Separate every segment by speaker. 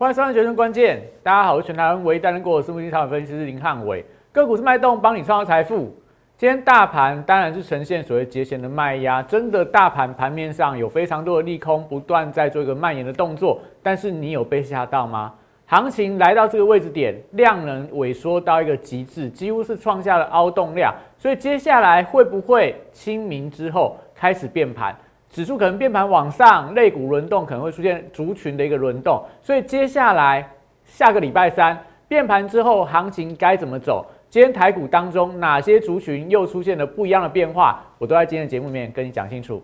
Speaker 1: 欢迎收看《决胜关键》，大家好，我是全台湾唯一担任过私募基金分析师林汉伟，个股是脉动，帮你创造财富。今天大盘当然是呈现所谓节前的卖压，真的大盘盘面上有非常多的利空不断在做一个蔓延的动作，但是你有被吓到吗？行情来到这个位置点，量能萎缩到一个极致，几乎是创下了凹洞量，所以接下来会不会清明之后开始变盘？指数可能变盘往上，类股轮动可能会出现族群的一个轮动，所以接下来下个礼拜三变盘之后，行情该怎么走？今天台股当中哪些族群又出现了不一样的变化？我都在今天的节目里面跟你讲清楚。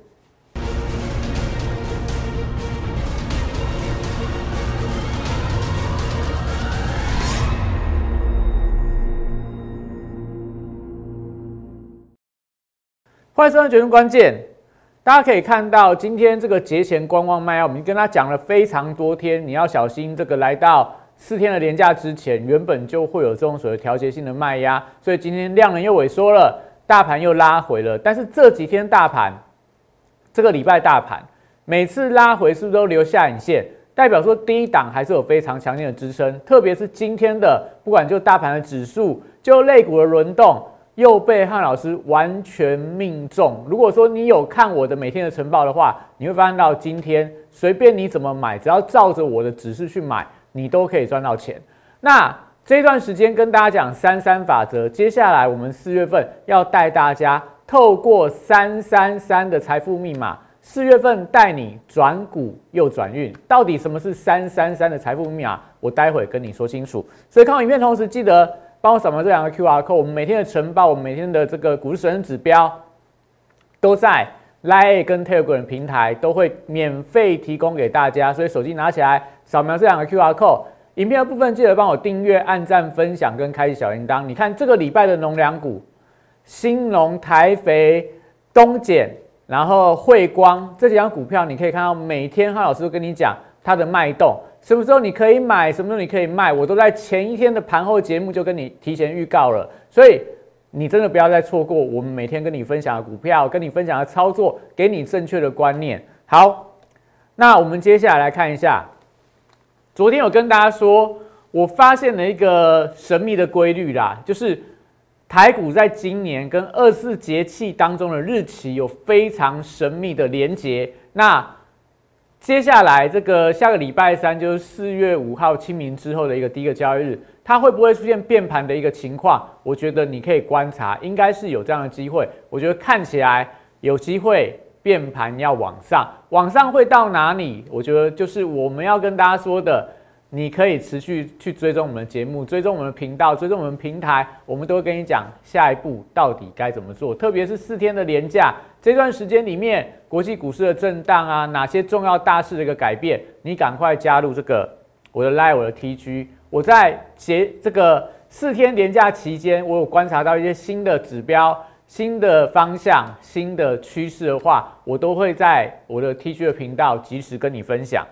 Speaker 1: 欢迎收看《决胜关键》，大家可以看到今天这个节前观望卖压，我们跟他讲了非常多天，你要小心这个来到。四天的连假之前，原本就会有这种所谓调节性的卖压，所以今天量能又萎缩了，大盘又拉回了。但是这几天大盘，这个礼拜大盘每次拉回是不是都留下影线，代表说第一档还是有非常强劲的支撑。特别是今天的，不管就大盘的指数，就类股的轮动，又被汉老师完全命中。如果说你有看我的每天的晨报的话，你会发现到今天随便你怎么买，只要照着我的指示去买。你都可以赚到钱。那这段时间跟大家讲三三法则，接下来我们四月份要带大家透过三三三的财富密码，四月份带你转股又转运。到底什么是三三三的财富密码？我待会跟你说清楚。所以看完影片同时，记得帮我扫描这两个 Q R code。我们每天的晨报，我们每天的这个股市神指标，都在 Line 跟 Telegram 平台都会免费提供给大家。所以手机拿起来。扫描这两个 Q R code，影片的部分记得帮我订阅、按赞、分享跟开启小铃铛。你看这个礼拜的农粮股，兴农、台肥、东碱，然后汇光这几张股票，你可以看到每天哈老师都跟你讲它的脉动，什么时候你可以买，什么时候你可以卖，我都在前一天的盘后节目就跟你提前预告了。所以你真的不要再错过我们每天跟你分享的股票，跟你分享的操作，给你正确的观念。好，那我们接下来来看一下。昨天有跟大家说，我发现了一个神秘的规律啦，就是台股在今年跟二四节气当中的日期有非常神秘的连结。那接下来这个下个礼拜三就是四月五号清明之后的一个第一个交易日，它会不会出现变盘的一个情况？我觉得你可以观察，应该是有这样的机会。我觉得看起来有机会。变盘要往上，往上会到哪里？我觉得就是我们要跟大家说的，你可以持续去追踪我们的节目，追踪我们的频道，追踪我们平台，我们都会跟你讲下一步到底该怎么做。特别是四天的连假这段时间里面，国际股市的震荡啊，哪些重要大事的一个改变，你赶快加入这个我的 Live 我的 TG。我在节这个四天连假期间，我有观察到一些新的指标。新的方向、新的趋势的话，我都会在我的 TG 的频道及时跟你分享。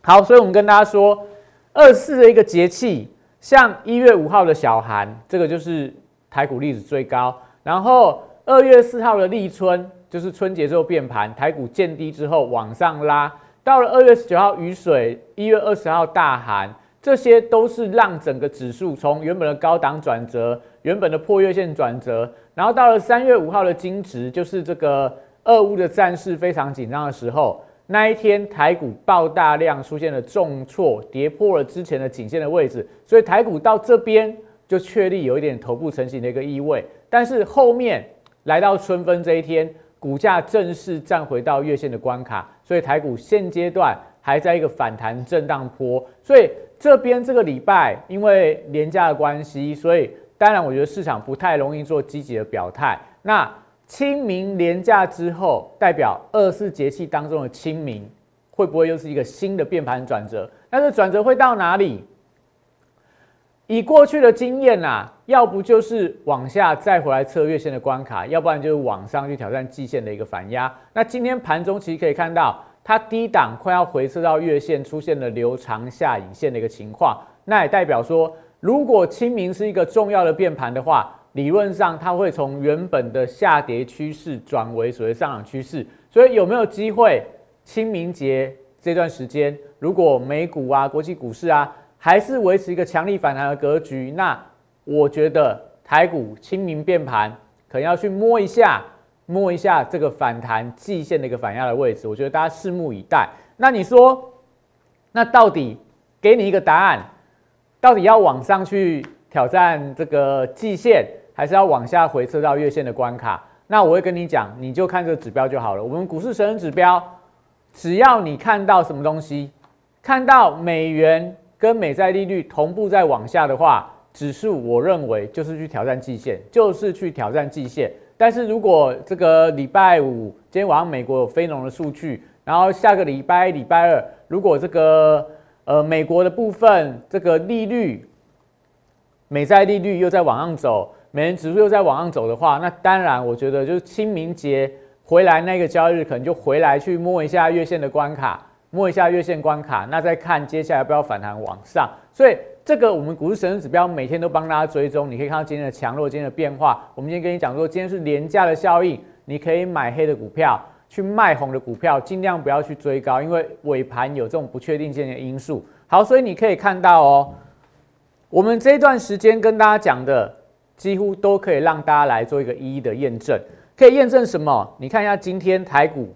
Speaker 1: 好，所以我们跟大家说，二四的一个节气，像一月五号的小寒，这个就是台股历史最高。然后二月四号的立春，就是春节之后变盘，台股见低之后往上拉。到了二月十九号雨水，一月二十号大寒。这些都是让整个指数从原本的高档转折，原本的破月线转折，然后到了三月五号的金值，就是这个俄乌的战事非常紧张的时候，那一天台股爆大量出现了重挫，跌破了之前的颈线的位置，所以台股到这边就确立有一点头部成型的一个意味，但是后面来到春分这一天，股价正式站回到月线的关卡，所以台股现阶段还在一个反弹震荡坡，所以。这边这个礼拜因为廉价的关系，所以当然我觉得市场不太容易做积极的表态。那清明廉价之后，代表二四节气当中的清明，会不会又是一个新的变盘转折？但是转折会到哪里？以过去的经验呐，要不就是往下再回来测月线的关卡，要不然就是往上去挑战季线的一个反压。那今天盘中其实可以看到。它低档快要回撤到月线，出现了留长下影线的一个情况，那也代表说，如果清明是一个重要的变盘的话，理论上它会从原本的下跌趋势转为所谓上涨趋势。所以有没有机会清明节这段时间，如果美股啊、国际股市啊还是维持一个强力反弹的格局，那我觉得台股清明变盘，可能要去摸一下、摸一下这个反弹季线的一个反压的位置。我觉得大家拭目以待。那你说，那到底给你一个答案，到底要往上去挑战这个季线，还是要往下回撤到月线的关卡？那我会跟你讲，你就看这个指标就好了。我们股市神人指标，只要你看到什么东西，看到美元跟美债利率同步在往下的话，指数我认为就是去挑战季线，就是去挑战季线。但是如果这个礼拜五今天晚上美国有非农的数据，然后下个礼拜礼拜二，如果这个呃美国的部分这个利率，美债利率又在往上走。美元指数又在往上走的话，那当然，我觉得就是清明节回来那个交易日，可能就回来去摸一下月线的关卡，摸一下月线关卡，那再看接下来要不要反弹往上。所以这个我们股市神指标每天都帮大家追踪，你可以看到今天的强弱，今天的变化。我们今天跟你讲说，今天是廉价的效应，你可以买黑的股票，去卖红的股票，尽量不要去追高，因为尾盘有这种不确定性的因素。好，所以你可以看到哦，我们这段时间跟大家讲的。几乎都可以让大家来做一个一一的验证，可以验证什么？你看一下今天台股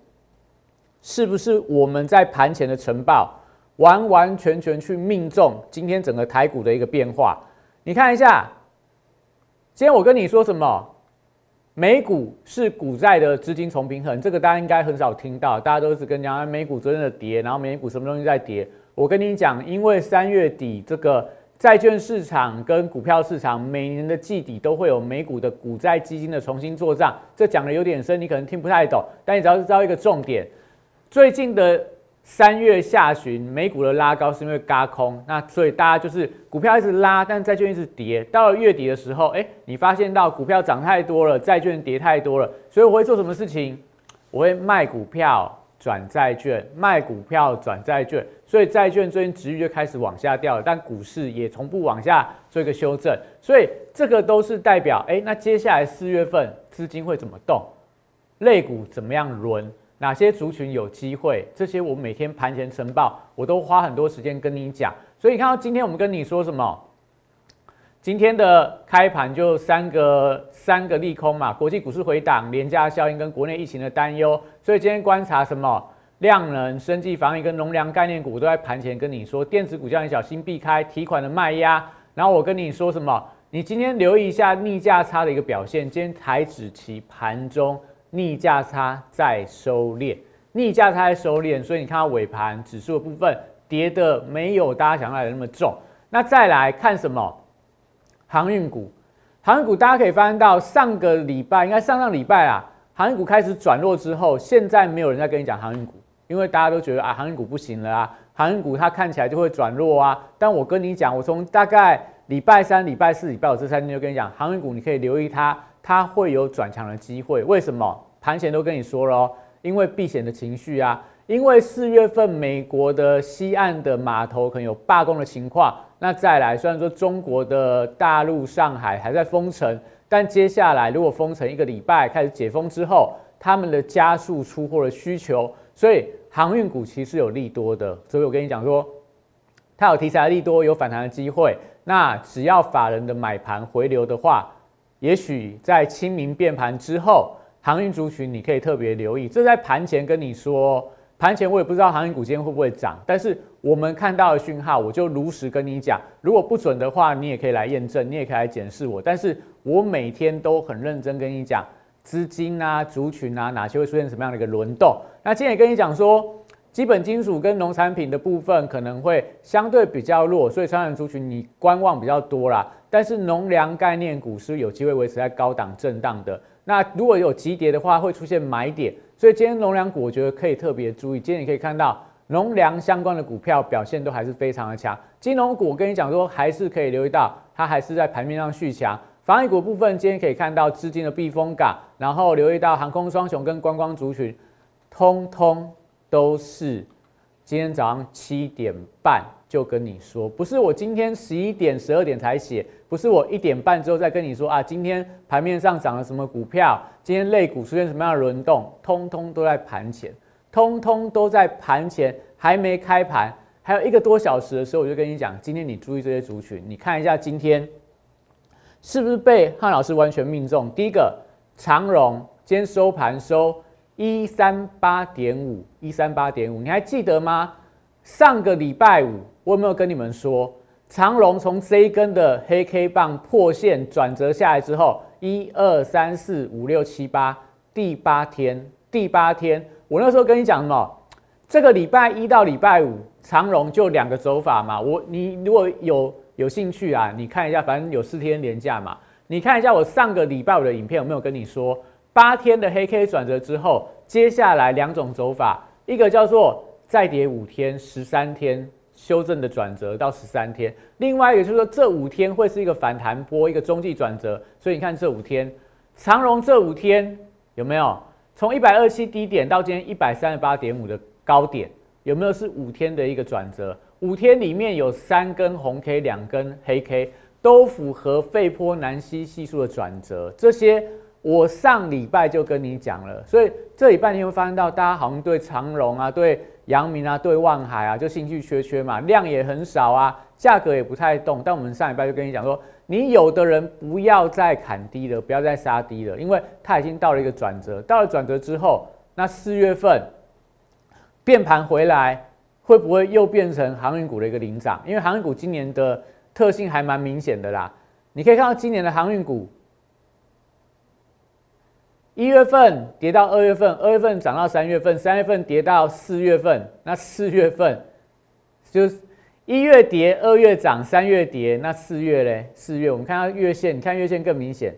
Speaker 1: 是不是我们在盘前的晨报完完全全去命中今天整个台股的一个变化？你看一下，今天我跟你说什么？美股是股债的资金重平衡，这个大家应该很少听到，大家都是跟讲美股昨天的跌，然后美股什么东西在跌？我跟你讲，因为三月底这个。债券市场跟股票市场每年的季底都会有美股的股债基金的重新做账，这讲的有点深，你可能听不太懂。但你只要知道一个重点，最近的三月下旬美股的拉高是因为嘎空，那所以大家就是股票一直拉，但债券一直跌。到了月底的时候，哎，你发现到股票涨太多了，债券跌太多了，所以我会做什么事情？我会卖股票。转债券卖股票转债券，所以债券最近值域就开始往下掉了，但股市也从不往下做一个修正，所以这个都是代表，哎，那接下来四月份资金会怎么动？类股怎么样轮？哪些族群有机会？这些我每天盘前晨报我都花很多时间跟你讲，所以你看到今天我们跟你说什么？今天的开盘就三个三个利空嘛，国际股市回档、廉价效应跟国内疫情的担忧，所以今天观察什么量能、生技防疫跟农粮概念股都在盘前跟你说，电子股叫你小心避开提款的卖压。然后我跟你说什么？你今天留意一下逆价差的一个表现，今天台指期盘中逆价差在收敛，逆价差在收敛，所以你看到尾盘指数的部分跌的没有大家想象的那么重。那再来看什么？航运股，航运股大家可以发现到上个礼拜，应该上上礼拜啊，航运股开始转弱之后，现在没有人在跟你讲航运股，因为大家都觉得啊，航运股不行了啊，航运股它看起来就会转弱啊。但我跟你讲，我从大概礼拜三、礼拜四、礼拜五这三天就跟你讲，航运股你可以留意它，它会有转强的机会。为什么？盘前都跟你说了，因为避险的情绪啊，因为四月份美国的西岸的码头可能有罢工的情况。那再来，虽然说中国的大陆上海还在封城，但接下来如果封城一个礼拜开始解封之后，他们的加速出货的需求，所以航运股其实有利多的。所以我跟你讲说，它有题材利多，有反弹的机会。那只要法人的买盘回流的话，也许在清明变盘之后，航运族群你可以特别留意。这在盘前跟你说。盘前我也不知道航运股今天会不会涨，但是我们看到的讯号，我就如实跟你讲。如果不准的话，你也可以来验证，你也可以来检视我。但是我每天都很认真跟你讲，资金啊、族群啊，哪些会出现什么样的一个轮动。那今天也跟你讲说，基本金属跟农产品的部分可能会相对比较弱，所以传染族群你观望比较多啦。但是农粮概念股是有机会维持在高档震荡的。那如果有急跌的话，会出现买点。所以今天农粮股，我觉得可以特别注意。今天你可以看到农粮相关的股票表现都还是非常的强。金融股，我跟你讲说，还是可以留意到，它还是在盘面上续强。防疫股部分，今天可以看到资金的避风港，然后留意到航空双雄跟观光族群，通通都是今天早上七点半。就跟你说，不是我今天十一点、十二点才写，不是我一点半之后再跟你说啊，今天盘面上涨了什么股票，今天类股出现什么样的轮动，通通都在盘前，通通都在盘前，还没开盘，还有一个多小时的时候，我就跟你讲，今天你注意这些族群，你看一下今天是不是被汉老师完全命中？第一个长荣今天收盘收一三八点五，一三八点五，你还记得吗？上个礼拜五我有没有跟你们说，长荣从这一根的黑 K 棒破线转折下来之后，一二三四五六七八，第八天，第八天，我那时候跟你讲什么？这个礼拜一到礼拜五，长荣就两个走法嘛。我你如果有有兴趣啊，你看一下，反正有四天连假嘛。你看一下我上个礼拜五的影片有没有跟你说，八天的黑 K 转折之后，接下来两种走法，一个叫做再跌五天、十三天修正的转折到十三天，另外一个就是说这五天会是一个反弹波，一个中继转折。所以你看这五天，长荣这五天有没有从一百二七低点到今天一百三十八点五的？高点有没有是五天的一个转折？五天里面有三根红 K，两根黑 K，都符合费波南西系数的转折。这些我上礼拜就跟你讲了，所以这礼拜你会发现到大家好像对长荣啊、对阳明啊、对万海啊就兴趣缺缺嘛，量也很少啊，价格也不太动。但我们上礼拜就跟你讲说，你有的人不要再砍低了，不要再杀低了，因为它已经到了一个转折。到了转折之后，那四月份。变盘回来会不会又变成航运股的一个领涨？因为航运股今年的特性还蛮明显的啦。你可以看到今年的航运股，一月份跌到二月份，二月份涨到三月份，三月份跌到四月份。那四月份就是一月跌，二月涨，三月跌。那四月嘞？四月我们看到月线，你看月线更明显。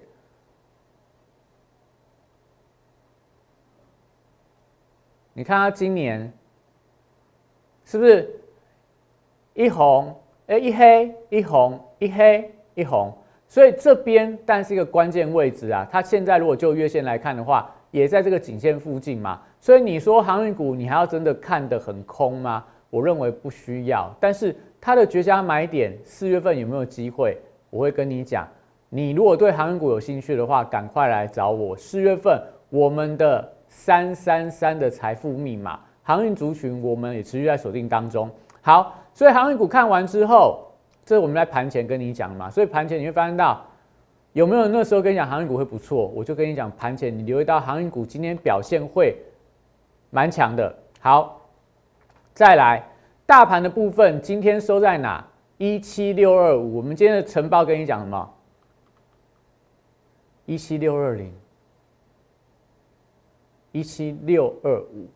Speaker 1: 你看它今年是不是一红哎一黑一红一黑一红？所以这边但是一个关键位置啊。它现在如果就月线来看的话，也在这个颈线附近嘛。所以你说航运股你还要真的看得很空吗？我认为不需要。但是它的绝佳买点四月份有没有机会？我会跟你讲。你如果对航运股有兴趣的话，赶快来找我。四月份我们的。三三三的财富密码，航运族群我们也持续在锁定当中。好，所以航运股看完之后，这我们在盘前跟你讲嘛。所以盘前你会发现到有没有那时候跟你讲航运股会不错，我就跟你讲盘前你留意到航运股今天表现会蛮强的。好，再来大盘的部分，今天收在哪？一七六二五。我们今天的晨报跟你讲什么？一七六二零。一七六二五，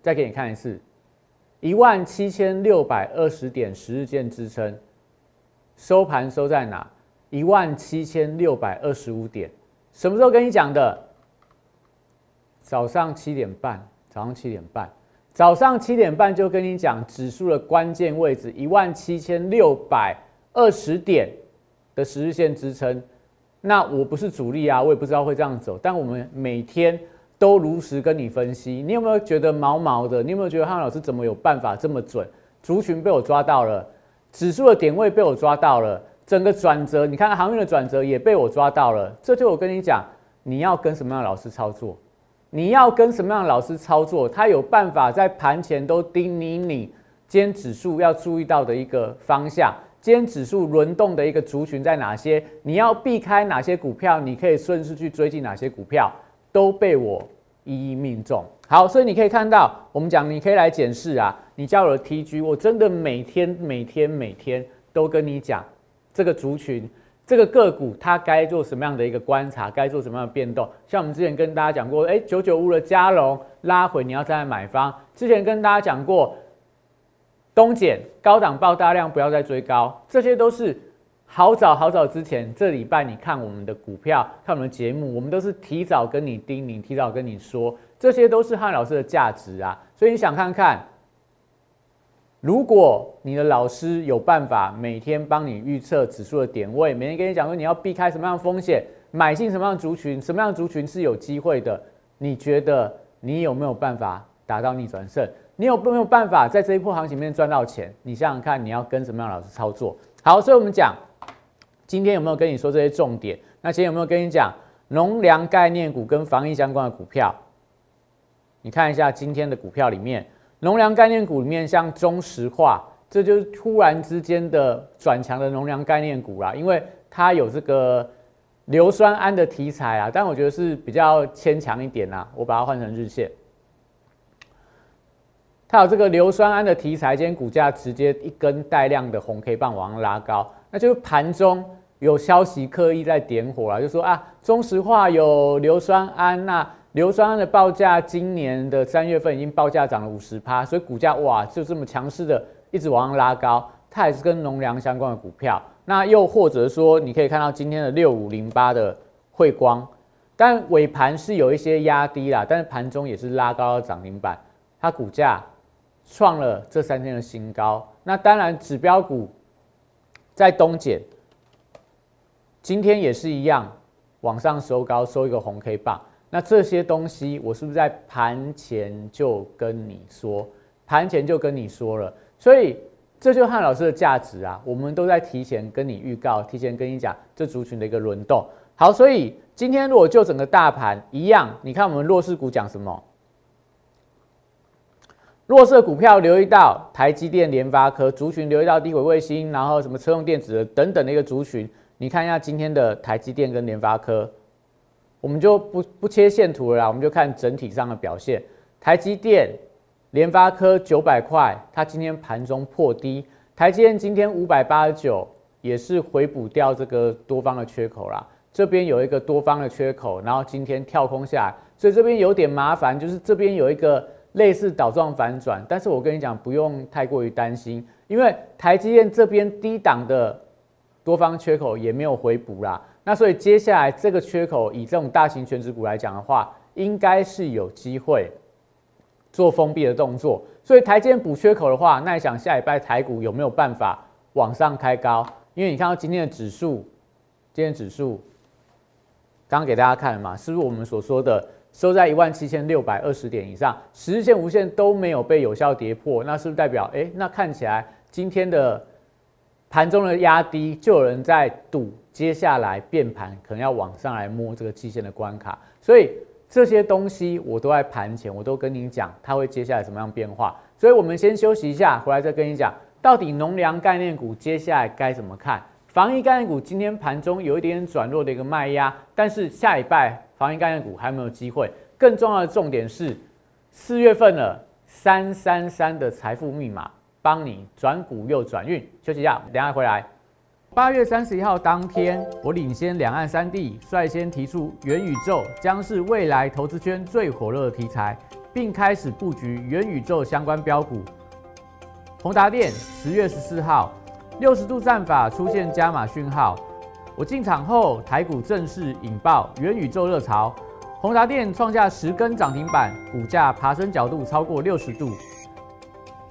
Speaker 1: 再给你看一次，一万七千六百二十点十日线支撑，收盘收在哪？一万七千六百二十五点，什么时候跟你讲的？早上七点半，早上七点半，早上七点半就跟你讲指数的关键位置，一万七千六百二十点的十日线支撑。那我不是主力啊，我也不知道会这样走，但我们每天。都如实跟你分析，你有没有觉得毛毛的？你有没有觉得汉老师怎么有办法这么准？族群被我抓到了，指数的点位被我抓到了，整个转折，你看航运的转折也被我抓到了。这就我跟你讲，你要跟什么样的老师操作？你要跟什么样的老师操作？他有办法在盘前都叮咛你，今天指数要注意到的一个方向，今天指数轮动的一个族群在哪些？你要避开哪些股票？你可以顺势去追进哪些股票？都被我一一命中。好，所以你可以看到，我们讲你可以来检视啊，你加入了 TG，我真的每天每天每天都跟你讲这个族群、这个个股它该做什么样的一个观察，该做什么样的变动。像我们之前跟大家讲过，哎，九九五的加龙拉回，你要再来买方。之前跟大家讲过，东减高档爆大量，不要再追高，这些都是。好早好早之前，这礼拜你看我们的股票，看我们的节目，我们都是提早跟你叮咛，提早跟你说，这些都是汉老师的价值啊。所以你想看看，如果你的老师有办法每天帮你预测指数的点位，每天跟你讲说你要避开什么样的风险，买进什么样的族群，什么样的族群是有机会的，你觉得你有没有办法达到逆转胜？你有没有办法在这一波行情里面赚到钱？你想想看，你要跟什么样的老师操作？好，所以我们讲。今天有没有跟你说这些重点？那今天有没有跟你讲农粮概念股跟防疫相关的股票？你看一下今天的股票里面，农粮概念股里面，像中石化，这就是突然之间的转强的农粮概念股啦，因为它有这个硫酸铵的题材啊，但我觉得是比较牵强一点啦。我把它换成日线，它有这个硫酸铵的题材，今天股价直接一根带量的红 K 棒往上拉高，那就是盘中有消息刻意在点火了，就说啊，中石化有硫酸铵那。硫酸铵的报价今年的三月份已经报价涨了五十趴，所以股价哇就这么强势的一直往上拉高，它也是跟农粮相关的股票。那又或者说，你可以看到今天的六五零八的汇光，但尾盘是有一些压低啦，但是盘中也是拉高了涨停板，它股价创了这三天的新高。那当然指标股在东减，今天也是一样往上收高，收一个红 K 棒。那这些东西，我是不是在盘前就跟你说？盘前就跟你说了，所以这就是汉老师的价值啊！我们都在提前跟你预告，提前跟你讲这族群的一个轮动。好，所以今天如果就整个大盘一样，你看我们弱势股讲什么？弱势股票留意到台积电、联发科族群，留意到低轨卫星，然后什么车用电子等等的一个族群。你看一下今天的台积电跟联发科。我们就不不切线图了啦，我们就看整体上的表现。台积电、联发科九百块，它今天盘中破低。台积电今天五百八十九，也是回补掉这个多方的缺口啦。这边有一个多方的缺口，然后今天跳空下来，所以这边有点麻烦，就是这边有一个类似倒状反转。但是我跟你讲，不用太过于担心，因为台积电这边低档的多方缺口也没有回补啦。那所以接下来这个缺口，以这种大型全值股来讲的话，应该是有机会做封闭的动作。所以台积电补缺口的话，那你想下礼拜台股有没有办法往上开高？因为你看到今天的指数，今天指数刚给大家看了嘛，是不是我们所说的收在一万七千六百二十点以上，十日线、无线都没有被有效跌破？那是不是代表，哎，那看起来今天的盘中的压低，就有人在赌？接下来变盘可能要往上来摸这个季线的关卡，所以这些东西我都在盘前，我都跟你讲，它会接下来什么样变化。所以我们先休息一下，回来再跟你讲，到底农粮概念股接下来该怎么看？防疫概念股今天盘中有一点转弱的一个卖压，但是下礼拜防疫概念股还没有机会。更重要的重点是，四月份了，三三三的财富密码帮你转股又转运。休息一下，等下回来。八月三十一号当天，我领先两岸三地，率先提出元宇宙将是未来投资圈最火热的题材，并开始布局元宇宙相关标股。宏达电十月十四号，六十度战法出现加码讯号，我进场后，台股正式引爆元宇宙热潮，宏达电创下十根涨停板，股价爬升角度超过六十度。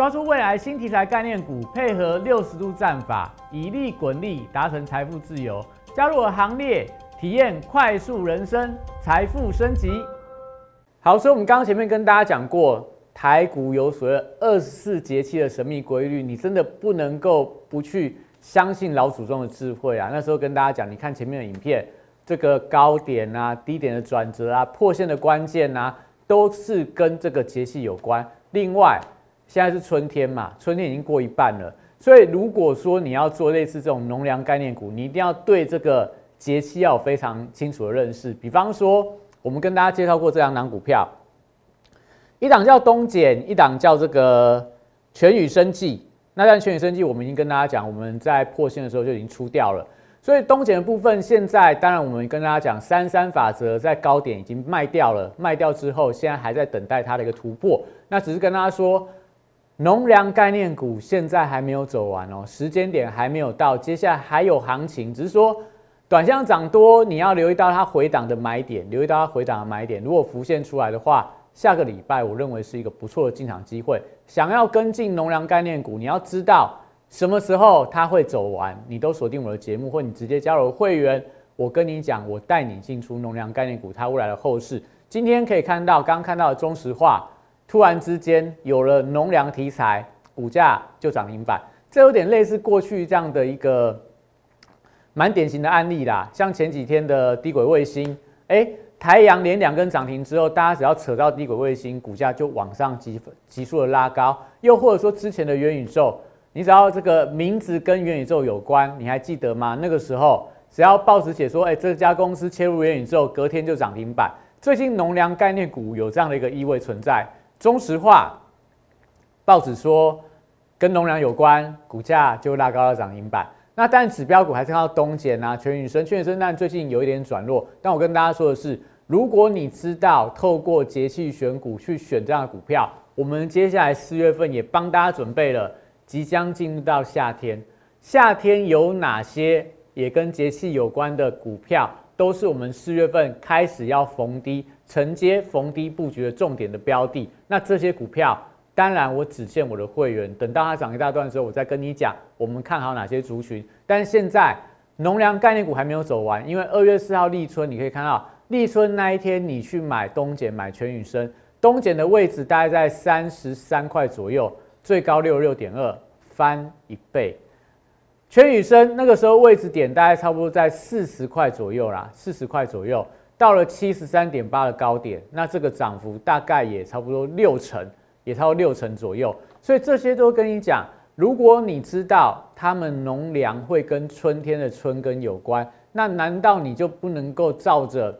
Speaker 1: 抓住未来新题材概念股，配合六十度战法，以利滚利，达成财富自由。加入我行列，体验快速人生，财富升级。好，所以我们刚刚前面跟大家讲过，台股有所谓二十四节气的神秘规律，你真的不能够不去相信老祖宗的智慧啊！那时候跟大家讲，你看前面的影片，这个高点啊、低点的转折啊、破线的关键啊，都是跟这个节气有关。另外，现在是春天嘛，春天已经过一半了，所以如果说你要做类似这种农粮概念股，你一定要对这个节气要有非常清楚的认识。比方说，我们跟大家介绍过这两档股票，一档叫东碱，一档叫这个全宇生技。那但全宇生技，我们已经跟大家讲，我们在破线的时候就已经出掉了。所以东碱的部分，现在当然我们跟大家讲三三法则在高点已经卖掉了，卖掉之后现在还在等待它的一个突破。那只是跟大家说，农粮概念股现在还没有走完哦，时间点还没有到，接下来还有行情，只是说短线涨多，你要留意到它回档的买点，留意到它回档的买点，如果浮现出来的话，下个礼拜我认为是一个不错的进场机会。想要跟进农粮概念股，你要知道。什么时候它会走完？你都锁定我的节目，或你直接加入会员，我跟你讲，我带你进出农粮概念股，它未来的后市。今天可以看到，刚看到的中石化，突然之间有了农粮题材，股价就涨停板。这有点类似过去这样的一个蛮典型的案例啦。像前几天的低轨卫星，哎，台阳连两根涨停之后，大家只要扯到低轨卫星，股价就往上急急速的拉高。又或者说之前的元宇宙。你只要这个名字跟元宇宙有关，你还记得吗？那个时候只要报纸写说，哎，这家公司切入元宇宙，隔天就涨停板。最近农粮概念股有这样的一个意味存在。中石化报纸说跟农粮有关，股价就拉高了涨停板。那但指标股还是看到东碱啊、全宇生、全宇生，但最近有一点转弱。但我跟大家说的是，如果你知道透过节气选股去选这样的股票，我们接下来四月份也帮大家准备了。即将进入到夏天，夏天有哪些也跟节气有关的股票，都是我们四月份开始要逢低承接、逢低布局的重点的标的。那这些股票，当然我只限我的会员，等到它涨一大段的时候，我再跟你讲，我们看好哪些族群。但现在农粮概念股还没有走完，因为二月四号立春，你可以看到立春那一天，你去买东碱、买全宇生，东碱的位置大概在三十三块左右。最高六十六点二，翻一倍。全宇生那个时候位置点大概差不多在四十块左右啦，四十块左右到了七十三点八的高点，那这个涨幅大概也差不多六成，也超过六成左右。所以这些都跟你讲，如果你知道他们农粮会跟春天的春耕有关，那难道你就不能够照着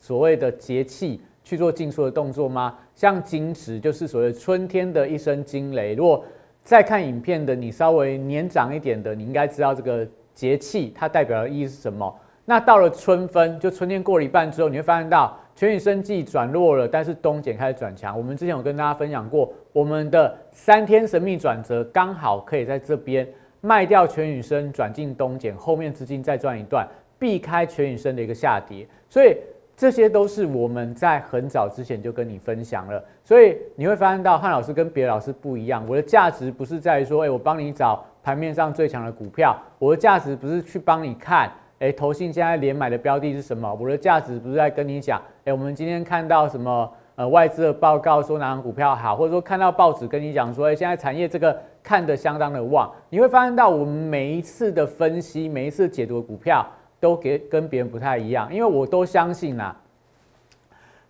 Speaker 1: 所谓的节气？去做进出的动作吗？像金池就是所谓春天的一声惊雷。如果再看影片的你稍微年长一点的，你应该知道这个节气它代表的意义是什么。那到了春分，就春天过了一半之后，你会发现到全宇生计转弱了，但是冬减开始转强。我们之前有跟大家分享过，我们的三天神秘转折刚好可以在这边卖掉全宇生，转进冬减，后面资金再赚一段，避开全宇生的一个下跌。所以。这些都是我们在很早之前就跟你分享了，所以你会发现到汉老师跟别的老师不一样。我的价值不是在于说，哎，我帮你找盘面上最强的股票，我的价值不是去帮你看，哎，投信现在连买的标的是什么？我的价值不是在跟你讲，哎，我们今天看到什么呃外资的报告说哪张股票好，或者说看到报纸跟你讲说，哎，现在产业这个看得相当的旺。你会发现到我们每一次的分析，每一次解读股票。都给跟别人不太一样，因为我都相信啦。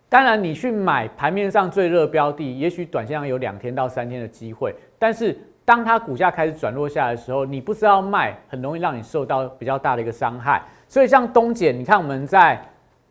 Speaker 1: 当然，你去买盘面上最热标的，也许短线上有两天到三天的机会，但是当它股价开始转落下来的时候，你不知道卖，很容易让你受到比较大的一个伤害。所以像东碱，你看我们在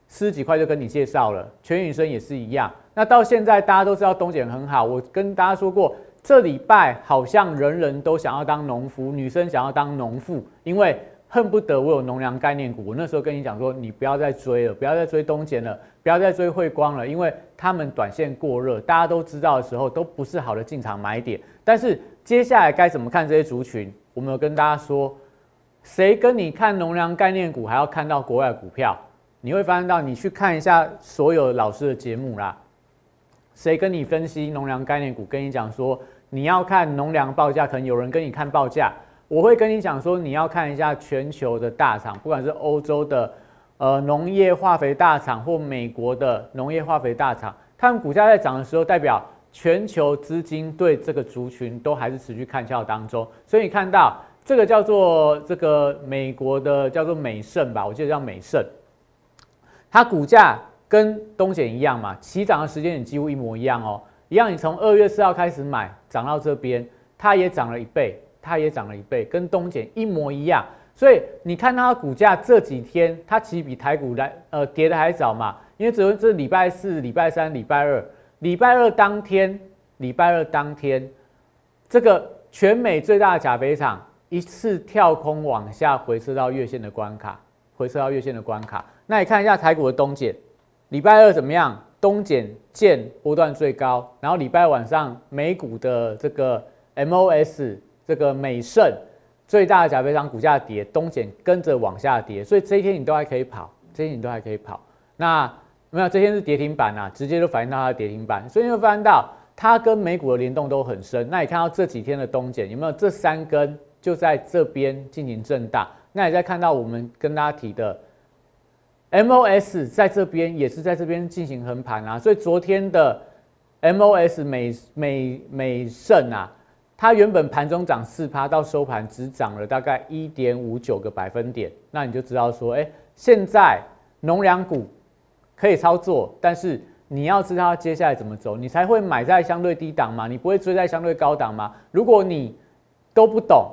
Speaker 1: 四十几块就跟你介绍了，全宇生也是一样。那到现在大家都知道东碱很好，我跟大家说过，这礼拜好像人人都想要当农夫，女生想要当农妇，因为。恨不得我有农粮概念股，我那时候跟你讲说，你不要再追了，不要再追东钱了，不要再追汇光了，因为他们短线过热，大家都知道的时候都不是好的进场买点。但是接下来该怎么看这些族群？我们有跟大家说，谁跟你看农粮概念股，还要看到国外股票？你会发现到，你去看一下所有老师的节目啦，谁跟你分析农粮概念股？跟你讲说，你要看农粮报价，可能有人跟你看报价。我会跟你讲说，你要看一下全球的大厂，不管是欧洲的呃农业化肥大厂或美国的农业化肥大厂，他们股价在涨的时候，代表全球资金对这个族群都还是持续看俏当中。所以你看到这个叫做这个美国的叫做美盛吧，我记得叫美盛，它股价跟东碱一样嘛，起涨的时间也几乎一模一样哦，一样你从二月四号开始买，涨到这边，它也涨了一倍。它也涨了一倍，跟东碱一模一样，所以你看它的股价这几天，它其实比台股来呃跌的还早嘛，因为只有这礼拜四、礼拜三、礼拜二，礼拜二当天，礼拜二当天，这个全美最大的钾肥厂一次跳空往下回撤到月线的关卡，回撤到月线的关卡。那你看一下台股的东减，礼拜二怎么样？东减见波段最高，然后礼拜晚上美股的这个 MOS 这个美盛最大的假飞商股价跌，东减跟着往下跌，所以这一天你都还可以跑，这一天你都还可以跑。那没有，这天是跌停板啊，直接就反映到它的跌停板，所以你会发现到它跟美股的联动都很深。那你看到这几天的东减有没有？这三根就在这边进行震荡。那你再看到我们跟大家提的 MOS 在这边也是在这边进行横盘啊，所以昨天的 MOS 美美美盛啊，它原本盘中涨四趴，到收盘只涨了大概一点五九个百分点。那你就知道说，哎，现在农粮股。可以操作，但是你要知道它接下来怎么走，你才会买在相对低档嘛，你不会追在相对高档嘛。如果你都不懂，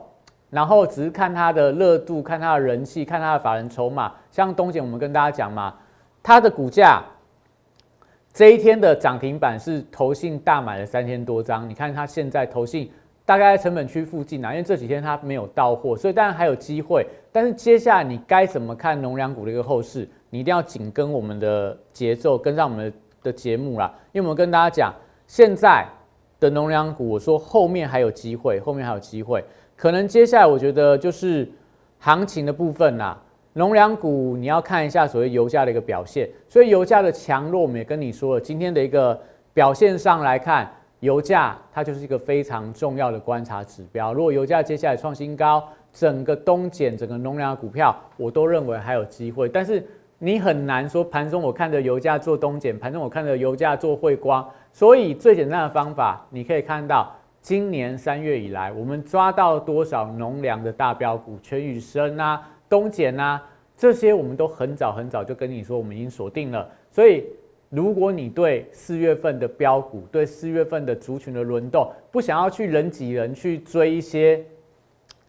Speaker 1: 然后只是看它的热度、看它的人气、看它的法人筹码，像东姐我们跟大家讲嘛，它的股价这一天的涨停板是投信大买了三千多张，你看它现在投信大概在成本区附近啊，因为这几天它没有到货，所以当然还有机会。但是接下来你该怎么看农粮股的一个后市？你一定要紧跟我们的节奏，跟上我们的节目啦。因为我们跟大家讲，现在的农粮股，我说后面还有机会，后面还有机会。可能接下来我觉得就是行情的部分啦。农粮股你要看一下所谓油价的一个表现。所以油价的强弱，我们也跟你说了，今天的一个表现上来看，油价它就是一个非常重要的观察指标。如果油价接下来创新高，整个东碱、整个农粮股票，我都认为还有机会，但是。你很难说盘中我看着油价做东减，盘中我看着油价做汇光，所以最简单的方法，你可以看到今年三月以来，我们抓到多少农粮的大标股，全宇生啊、东碱啊，这些我们都很早很早就跟你说，我们已经锁定了。所以如果你对四月份的标股，对四月份的族群的轮动，不想要去人挤人去追一些，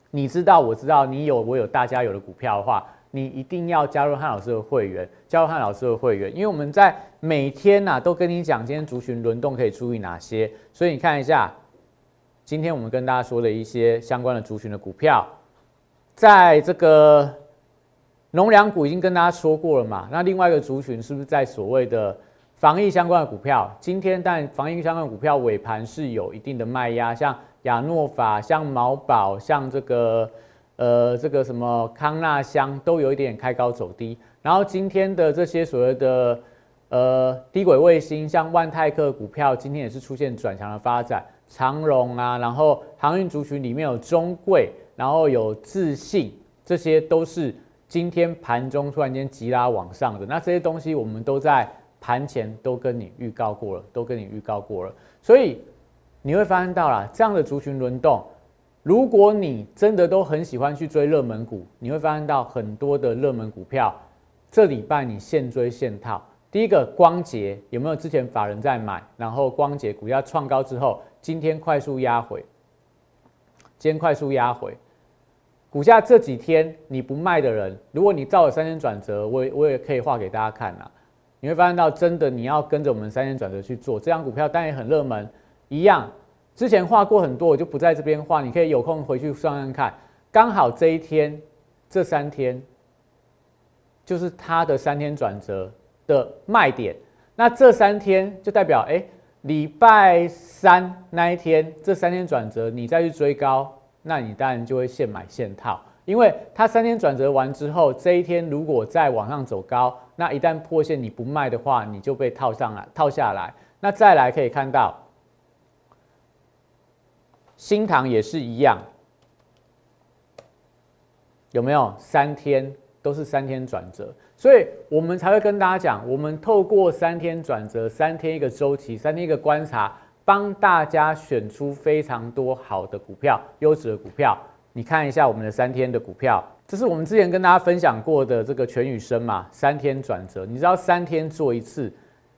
Speaker 1: 你知道我知道你有我有大家有的股票的话。你一定要加入汉老师的会员，加入汉老师的会员，因为我们在每天呐都跟你讲今天族群轮动可以注意哪些，所以你看一下，今天我们跟大家说的一些相关的族群的股票，在这个农粮股已经跟大家说过了嘛，那另外一个族群是不是在所谓的防疫相关的股票？今天但防疫相关的股票尾盘是有一定的卖压，像亚诺法、像毛宝、像这个。呃，这个什么康纳香都有一点开高走低，然后今天的这些所谓的呃低轨卫星，像万泰克股票，今天也是出现转强的发展，长荣啊，然后航运族群里面有中贵，然后有自信，这些都是今天盘中突然间急拉往上的，那这些东西我们都在盘前都跟你预告过了，都跟你预告过了，所以你会发现到了这样的族群轮动。如果你真的都很喜欢去追热门股，你会发现到很多的热门股票，这礼拜你现追现套。第一个光洁有没有之前法人在买？然后光洁股价创高之后，今天快速压回，今天快速压回，股价这几天你不卖的人，如果你照了三天转折，我我也可以画给大家看啊。你会发现到真的你要跟着我们三天转折去做，这张股票当然也很热门，一样。之前画过很多，我就不在这边画。你可以有空回去算算看。刚好这一天，这三天，就是它的三天转折的卖点。那这三天就代表，哎，礼拜三那一天，这三天转折，你再去追高，那你当然就会现买现套。因为它三天转折完之后，这一天如果再往上走高，那一旦破线你不卖的话，你就被套上来，套下来。那再来可以看到。新塘也是一样，有没有三天都是三天转折，所以我们才会跟大家讲，我们透过三天转折、三天一个周期、三天一个观察，帮大家选出非常多好的股票、优质的股票。你看一下我们的三天的股票，这是我们之前跟大家分享过的这个全宇生嘛，三天转折，你知道三天做一次，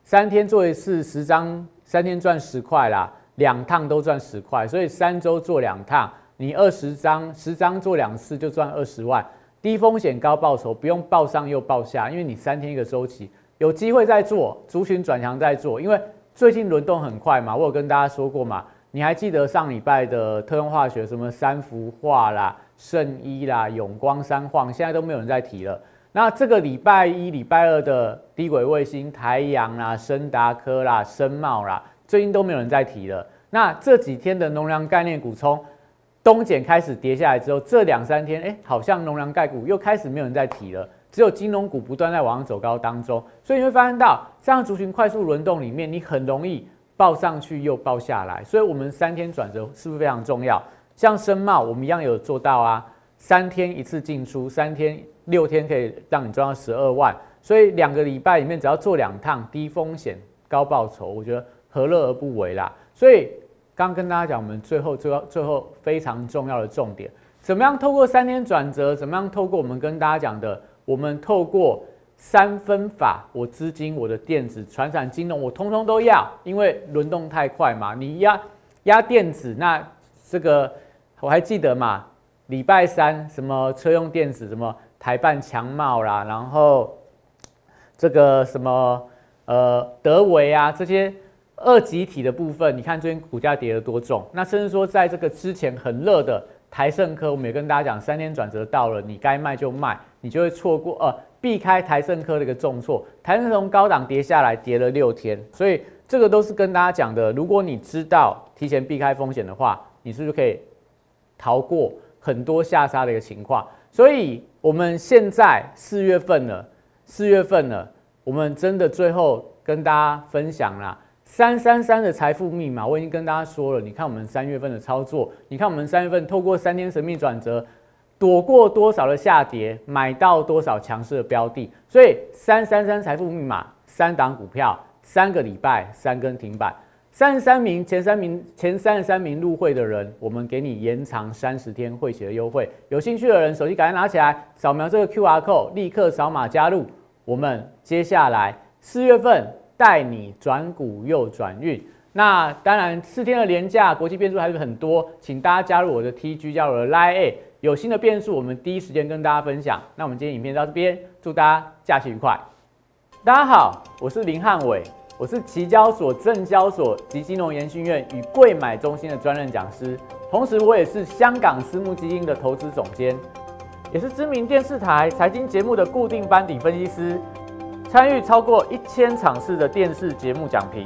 Speaker 1: 三天做一次十张，三天赚十块啦。两趟都赚十块，所以三周做两趟，你二十张，十张做两次就赚二十万，低风险高报酬，不用报上又报下，因为你三天一个周期，有机会再做，族群转强再做，因为最近轮动很快嘛，我有跟大家说过嘛，你还记得上礼拜的特用化学什么三氟化啦、圣一啦、永光、三晃，现在都没有人在提了。那这个礼拜一、礼拜二的低轨卫星台阳啦、深达科啦、深茂啦，最近都没有人在提了。那这几天的农粮概念股从东减开始跌下来之后，这两三天，哎，好像农粮概股又开始没有人在提了，只有金融股不断在往上走高当中。所以你会发现到这样族群快速轮动里面，你很容易报上去又报下来。所以，我们三天转折是不是非常重要？像深茂，我们一样有做到啊，三天一次进出，三天。六天可以让你赚到十二万，所以两个礼拜里面只要做两趟，低风险高报酬，我觉得何乐而不为啦？所以刚跟大家讲，我们最后最后最后非常重要的重点，怎么样透过三天转折？怎么样透过我们跟大家讲的，我们透过三分法，我资金、我的电子、传产金融，我通通都要，因为轮动太快嘛。你压压电子，那这个我还记得嘛？礼拜三什么车用电子什么？台办强茂啦，然后这个什么呃德维啊，这些二级体的部分，你看最近股价跌得多重。那甚至说在这个之前很热的台盛科，我们也跟大家讲，三天转折到了，你该卖就卖，你就会错过呃避开台盛科的一个重挫。台盛从高档跌下来，跌了六天，所以这个都是跟大家讲的。如果你知道提前避开风险的话，你是不是可以逃过很多下杀的一个情况？所以。我们现在四月份了，四月份了，我们真的最后跟大家分享啦，三三三的财富密码，我已经跟大家说了。你看我们三月份的操作，你看我们三月份透过三天神秘转折，躲过多少的下跌，买到多少强势的标的，所以三三三财富密码，三档股票，三个礼拜，三根停板。三十三名前三名前三十三名入会的人，我们给你延长三十天会期的优惠。有兴趣的人，手机赶快拿起来，扫描这个 Q R code，立刻扫码加入。我们接下来四月份带你转股又转运。那当然，四天的廉价，国际变数还是很多，请大家加入我的 T G，加入我的 Line A，有新的变数，我们第一时间跟大家分享。那我们今天影片到这边，祝大家假期愉快。大家好，我是林汉伟。我是期交所、证交所及金融研训院与贵买中心的专任讲师，同时我也是香港私募基金的投资总监，也是知名电视台财经节目的固定班底分析师，参与超过一千场次的电视节目讲评。